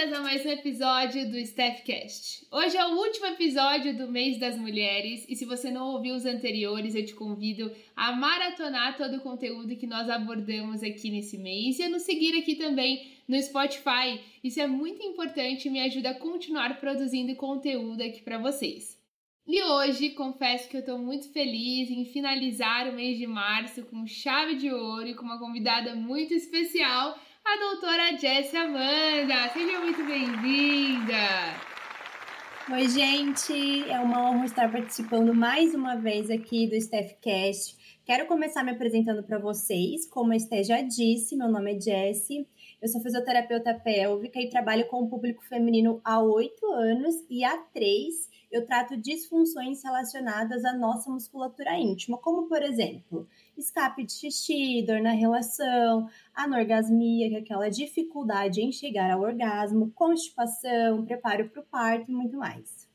Bem-vindas a mais um episódio do Staffcast. Hoje é o último episódio do mês das mulheres e se você não ouviu os anteriores, eu te convido a maratonar todo o conteúdo que nós abordamos aqui nesse mês e a nos seguir aqui também no Spotify. Isso é muito importante e me ajuda a continuar produzindo conteúdo aqui para vocês. E hoje, confesso que eu estou muito feliz em finalizar o mês de março com chave de ouro e com uma convidada muito especial a doutora Jessie Amanda. Seja muito bem-vinda! Oi, gente! É uma honra estar participando mais uma vez aqui do Staffcast. Quero começar me apresentando para vocês. Como a Esté já disse, meu nome é Jessie. Eu sou fisioterapeuta pélvica e trabalho com o público feminino há oito anos e há três eu trato disfunções relacionadas à nossa musculatura íntima, como por exemplo, escape de xixi, dor na relação, anorgasmia, que é aquela dificuldade em chegar ao orgasmo, constipação, preparo para o parto e muito mais.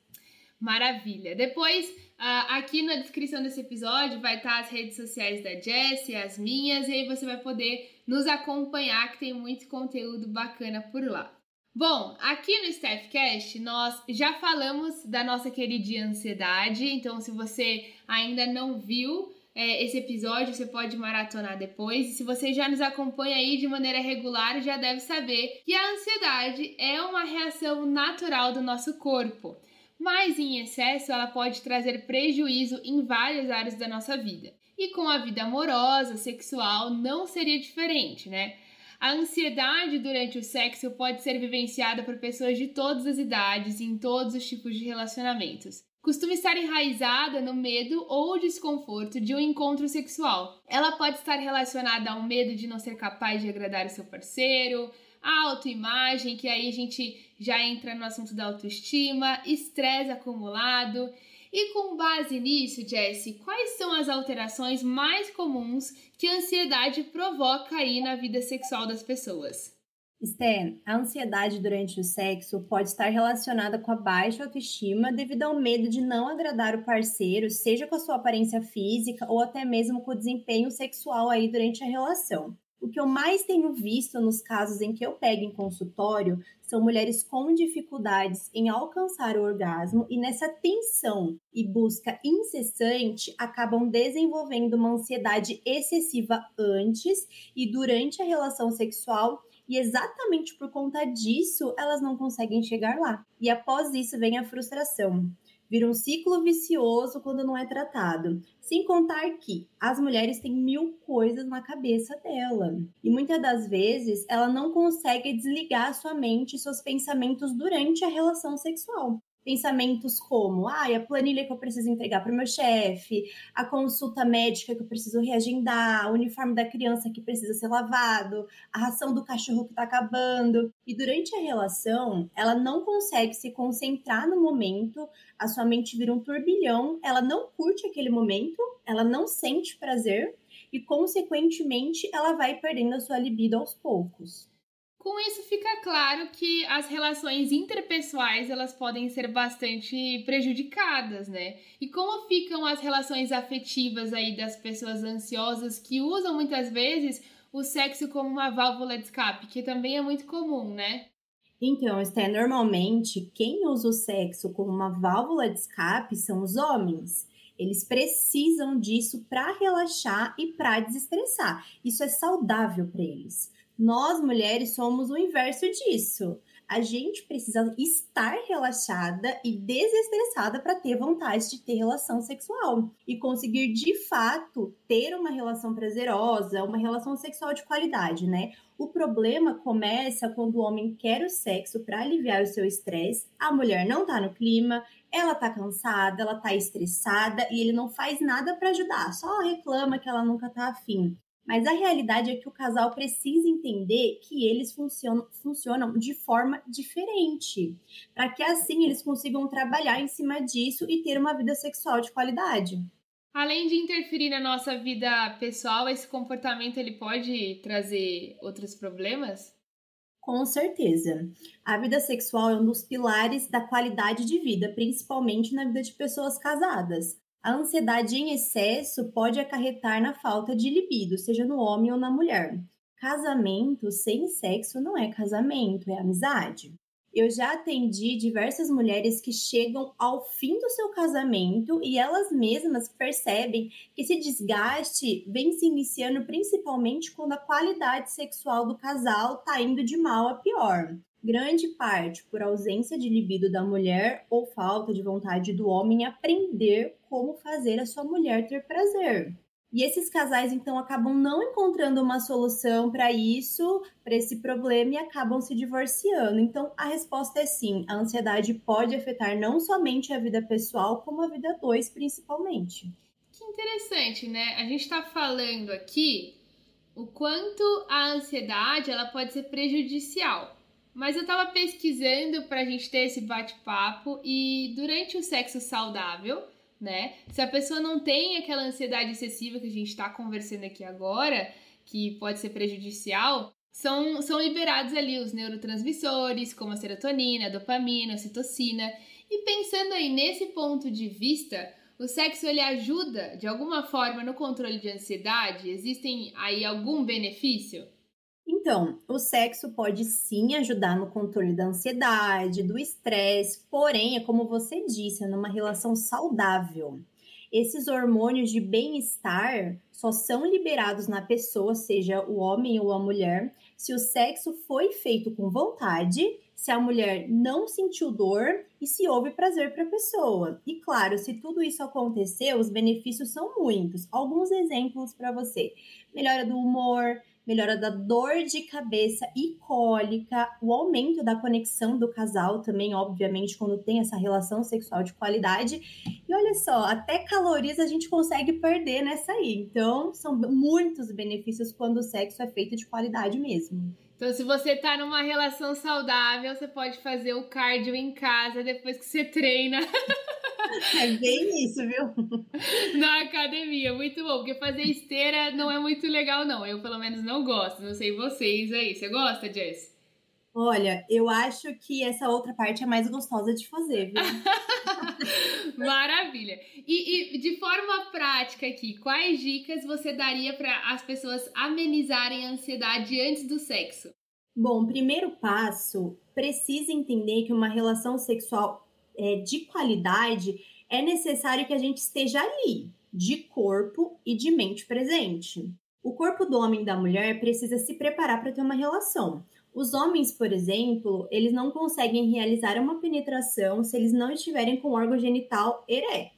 Maravilha. Depois, aqui na descrição desse episódio vai estar as redes sociais da Jessie, as minhas, e aí você vai poder nos acompanhar, que tem muito conteúdo bacana por lá. Bom, aqui no Staffcast nós já falamos da nossa querida ansiedade, então se você ainda não viu é, esse episódio, você pode maratonar depois. E se você já nos acompanha aí de maneira regular, já deve saber que a ansiedade é uma reação natural do nosso corpo. Mas em excesso, ela pode trazer prejuízo em várias áreas da nossa vida. E com a vida amorosa, sexual, não seria diferente, né? A ansiedade durante o sexo pode ser vivenciada por pessoas de todas as idades e em todos os tipos de relacionamentos. Costuma estar enraizada no medo ou desconforto de um encontro sexual. Ela pode estar relacionada ao medo de não ser capaz de agradar o seu parceiro, autoimagem, que aí a gente já entra no assunto da autoestima, estresse acumulado e com base nisso, Jesse, quais são as alterações mais comuns que a ansiedade provoca aí na vida sexual das pessoas? Stan, a ansiedade durante o sexo pode estar relacionada com a baixa autoestima devido ao medo de não agradar o parceiro, seja com a sua aparência física ou até mesmo com o desempenho sexual aí durante a relação. O que eu mais tenho visto nos casos em que eu pego em consultório são mulheres com dificuldades em alcançar o orgasmo e nessa tensão e busca incessante acabam desenvolvendo uma ansiedade excessiva antes e durante a relação sexual e exatamente por conta disso elas não conseguem chegar lá. E após isso vem a frustração. Vira um ciclo vicioso quando não é tratado. Sem contar que as mulheres têm mil coisas na cabeça dela. E muitas das vezes ela não consegue desligar sua mente e seus pensamentos durante a relação sexual pensamentos como ah, a planilha que eu preciso entregar para o meu chefe, a consulta médica que eu preciso reagendar, o uniforme da criança que precisa ser lavado, a ração do cachorro que está acabando. E durante a relação, ela não consegue se concentrar no momento, a sua mente vira um turbilhão, ela não curte aquele momento, ela não sente prazer e, consequentemente, ela vai perdendo a sua libido aos poucos. Com isso fica claro que as relações interpessoais elas podem ser bastante prejudicadas, né? E como ficam as relações afetivas aí das pessoas ansiosas que usam muitas vezes o sexo como uma válvula de escape, que também é muito comum, né? Então, Sté, normalmente quem usa o sexo como uma válvula de escape são os homens. Eles precisam disso para relaxar e para desestressar. Isso é saudável para eles. Nós, mulheres, somos o inverso disso. A gente precisa estar relaxada e desestressada para ter vontade de ter relação sexual e conseguir de fato ter uma relação prazerosa, uma relação sexual de qualidade, né? O problema começa quando o homem quer o sexo para aliviar o seu estresse, a mulher não tá no clima, ela tá cansada, ela tá estressada e ele não faz nada para ajudar, só reclama que ela nunca tá afim. Mas a realidade é que o casal precisa entender que eles funcionam, funcionam de forma diferente, para que assim eles consigam trabalhar em cima disso e ter uma vida sexual de qualidade. Além de interferir na nossa vida pessoal, esse comportamento ele pode trazer outros problemas? Com certeza. A vida sexual é um dos pilares da qualidade de vida, principalmente na vida de pessoas casadas. A ansiedade em excesso pode acarretar na falta de libido, seja no homem ou na mulher. Casamento sem sexo não é casamento, é amizade. Eu já atendi diversas mulheres que chegam ao fim do seu casamento e elas mesmas percebem que esse desgaste vem se iniciando principalmente quando a qualidade sexual do casal está indo de mal a pior. Grande parte por ausência de libido da mulher ou falta de vontade do homem aprender como fazer a sua mulher ter prazer. E esses casais, então, acabam não encontrando uma solução para isso, para esse problema, e acabam se divorciando. Então, a resposta é sim: a ansiedade pode afetar não somente a vida pessoal, como a vida dois, principalmente. Que interessante, né? A gente está falando aqui o quanto a ansiedade ela pode ser prejudicial. Mas eu estava pesquisando para a gente ter esse bate-papo e durante o sexo saudável, né? Se a pessoa não tem aquela ansiedade excessiva que a gente está conversando aqui agora, que pode ser prejudicial, são, são liberados ali os neurotransmissores, como a serotonina, a dopamina, a citocina. E pensando aí nesse ponto de vista, o sexo ele ajuda de alguma forma no controle de ansiedade? Existem aí algum benefício? Então, o sexo pode sim ajudar no controle da ansiedade, do estresse, porém, é como você disse, é numa relação saudável. Esses hormônios de bem-estar só são liberados na pessoa, seja o homem ou a mulher, se o sexo foi feito com vontade, se a mulher não sentiu dor e se houve prazer para a pessoa. E claro, se tudo isso aconteceu, os benefícios são muitos. Alguns exemplos para você: melhora do humor, melhora da dor de cabeça e cólica, o aumento da conexão do casal também, obviamente, quando tem essa relação sexual de qualidade. E olha só, até calorias a gente consegue perder nessa aí. Então, são muitos benefícios quando o sexo é feito de qualidade mesmo. Então, se você tá numa relação saudável, você pode fazer o cardio em casa depois que você treina. É bem isso, viu? Na academia, muito bom. Porque fazer esteira não é muito legal, não. Eu, pelo menos, não gosto. Não sei vocês aí. Você gosta, Jess? Olha, eu acho que essa outra parte é mais gostosa de fazer, viu? Maravilha! E, e, de forma prática aqui, quais dicas você daria para as pessoas amenizarem a ansiedade antes do sexo? Bom, primeiro passo, precisa entender que uma relação sexual é, de qualidade, é necessário que a gente esteja ali, de corpo e de mente presente. O corpo do homem e da mulher precisa se preparar para ter uma relação. Os homens, por exemplo, eles não conseguem realizar uma penetração se eles não estiverem com o órgão genital ereto.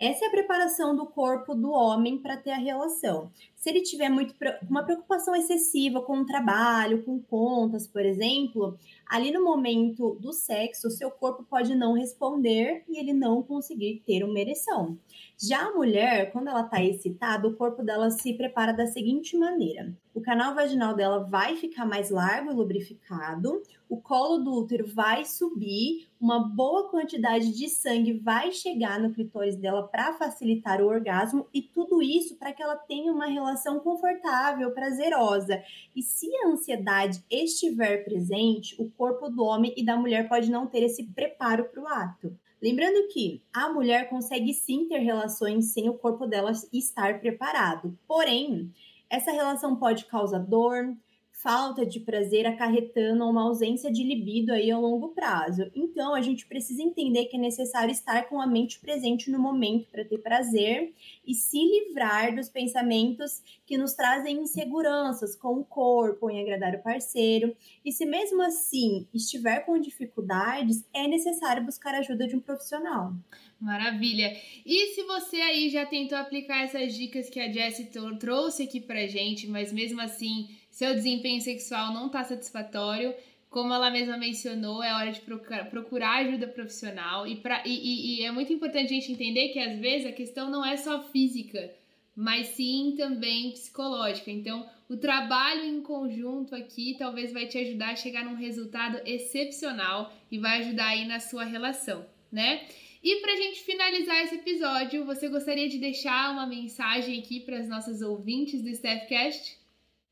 Essa é a preparação do corpo do homem para ter a relação. Se ele tiver muito uma preocupação excessiva com o trabalho, com contas, por exemplo, ali no momento do sexo, seu corpo pode não responder e ele não conseguir ter uma ereção. Já a mulher, quando ela está excitada, o corpo dela se prepara da seguinte maneira: o canal vaginal dela vai ficar mais largo e lubrificado, o colo do útero vai subir, uma boa quantidade de sangue vai chegar no clitóris dela para facilitar o orgasmo e tudo isso para que ela tenha uma relação confortável, prazerosa. E se a ansiedade estiver presente, o corpo do homem e da mulher pode não ter esse preparo para o ato. Lembrando que a mulher consegue sim ter relações sem o corpo dela estar preparado. Porém, essa relação pode causar dor, falta de prazer acarretando uma ausência de libido aí a longo prazo. Então, a gente precisa entender que é necessário estar com a mente presente no momento para ter prazer e se livrar dos pensamentos que nos trazem inseguranças com o corpo, em agradar o parceiro. E se mesmo assim estiver com dificuldades, é necessário buscar a ajuda de um profissional. Maravilha! E se você aí já tentou aplicar essas dicas que a Jessie trouxe aqui pra gente, mas mesmo assim seu desempenho sexual não está satisfatório, como ela mesma mencionou, é hora de procurar ajuda profissional. E, pra, e, e, é muito importante a gente entender que às vezes a questão não é só física, mas sim também psicológica. Então, o trabalho em conjunto aqui talvez vai te ajudar a chegar num resultado excepcional e vai ajudar aí na sua relação, né? E para a gente finalizar esse episódio, você gostaria de deixar uma mensagem aqui para as nossas ouvintes do Staffcast?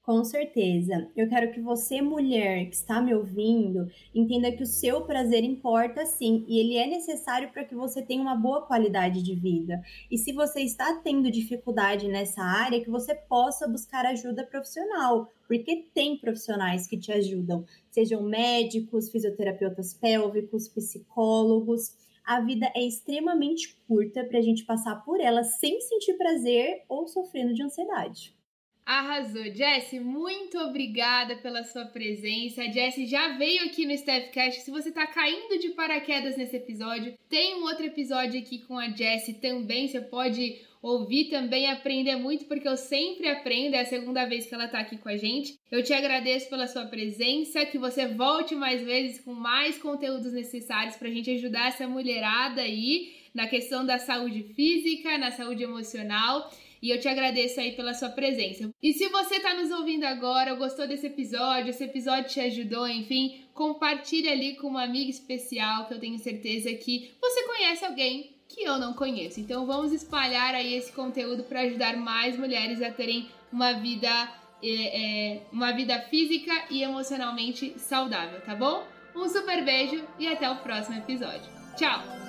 Com certeza. Eu quero que você, mulher que está me ouvindo, entenda que o seu prazer importa sim, e ele é necessário para que você tenha uma boa qualidade de vida. E se você está tendo dificuldade nessa área, que você possa buscar ajuda profissional, porque tem profissionais que te ajudam, sejam médicos, fisioterapeutas pélvicos, psicólogos. A vida é extremamente curta para a gente passar por ela sem sentir prazer ou sofrendo de ansiedade. Arrasou. Jessie, muito obrigada pela sua presença. A Jessie já veio aqui no Staffcast. Se você está caindo de paraquedas nesse episódio, tem um outro episódio aqui com a Jessie também. Você pode ouvir também, aprender muito, porque eu sempre aprendo. É a segunda vez que ela está aqui com a gente. Eu te agradeço pela sua presença. Que você volte mais vezes com mais conteúdos necessários para a gente ajudar essa mulherada aí na questão da saúde física, na saúde emocional. E eu te agradeço aí pela sua presença. E se você está nos ouvindo agora, gostou desse episódio, esse episódio te ajudou, enfim, compartilhe ali com uma amiga especial que eu tenho certeza que você conhece alguém que eu não conheço. Então vamos espalhar aí esse conteúdo para ajudar mais mulheres a terem uma vida é, é, uma vida física e emocionalmente saudável, tá bom? Um super beijo e até o próximo episódio. Tchau!